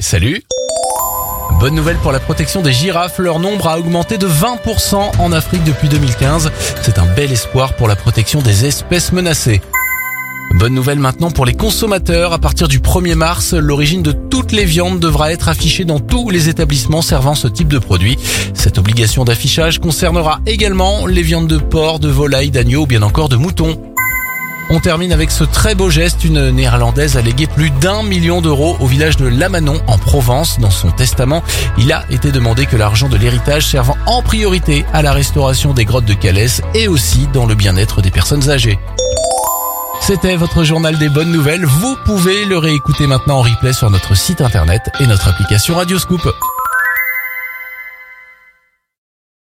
Salut Bonne nouvelle pour la protection des girafes, leur nombre a augmenté de 20% en Afrique depuis 2015. C'est un bel espoir pour la protection des espèces menacées. Bonne nouvelle maintenant pour les consommateurs. À partir du 1er mars, l'origine de toutes les viandes devra être affichée dans tous les établissements servant ce type de produit. Cette obligation d'affichage concernera également les viandes de porc, de volaille, d'agneau ou bien encore de mouton. On termine avec ce très beau geste. Une néerlandaise a légué plus d'un million d'euros au village de Lamanon en Provence. Dans son testament, il a été demandé que l'argent de l'héritage serve en priorité à la restauration des grottes de Calès et aussi dans le bien-être des personnes âgées. C'était votre journal des bonnes nouvelles. Vous pouvez le réécouter maintenant en replay sur notre site internet et notre application Radioscoop.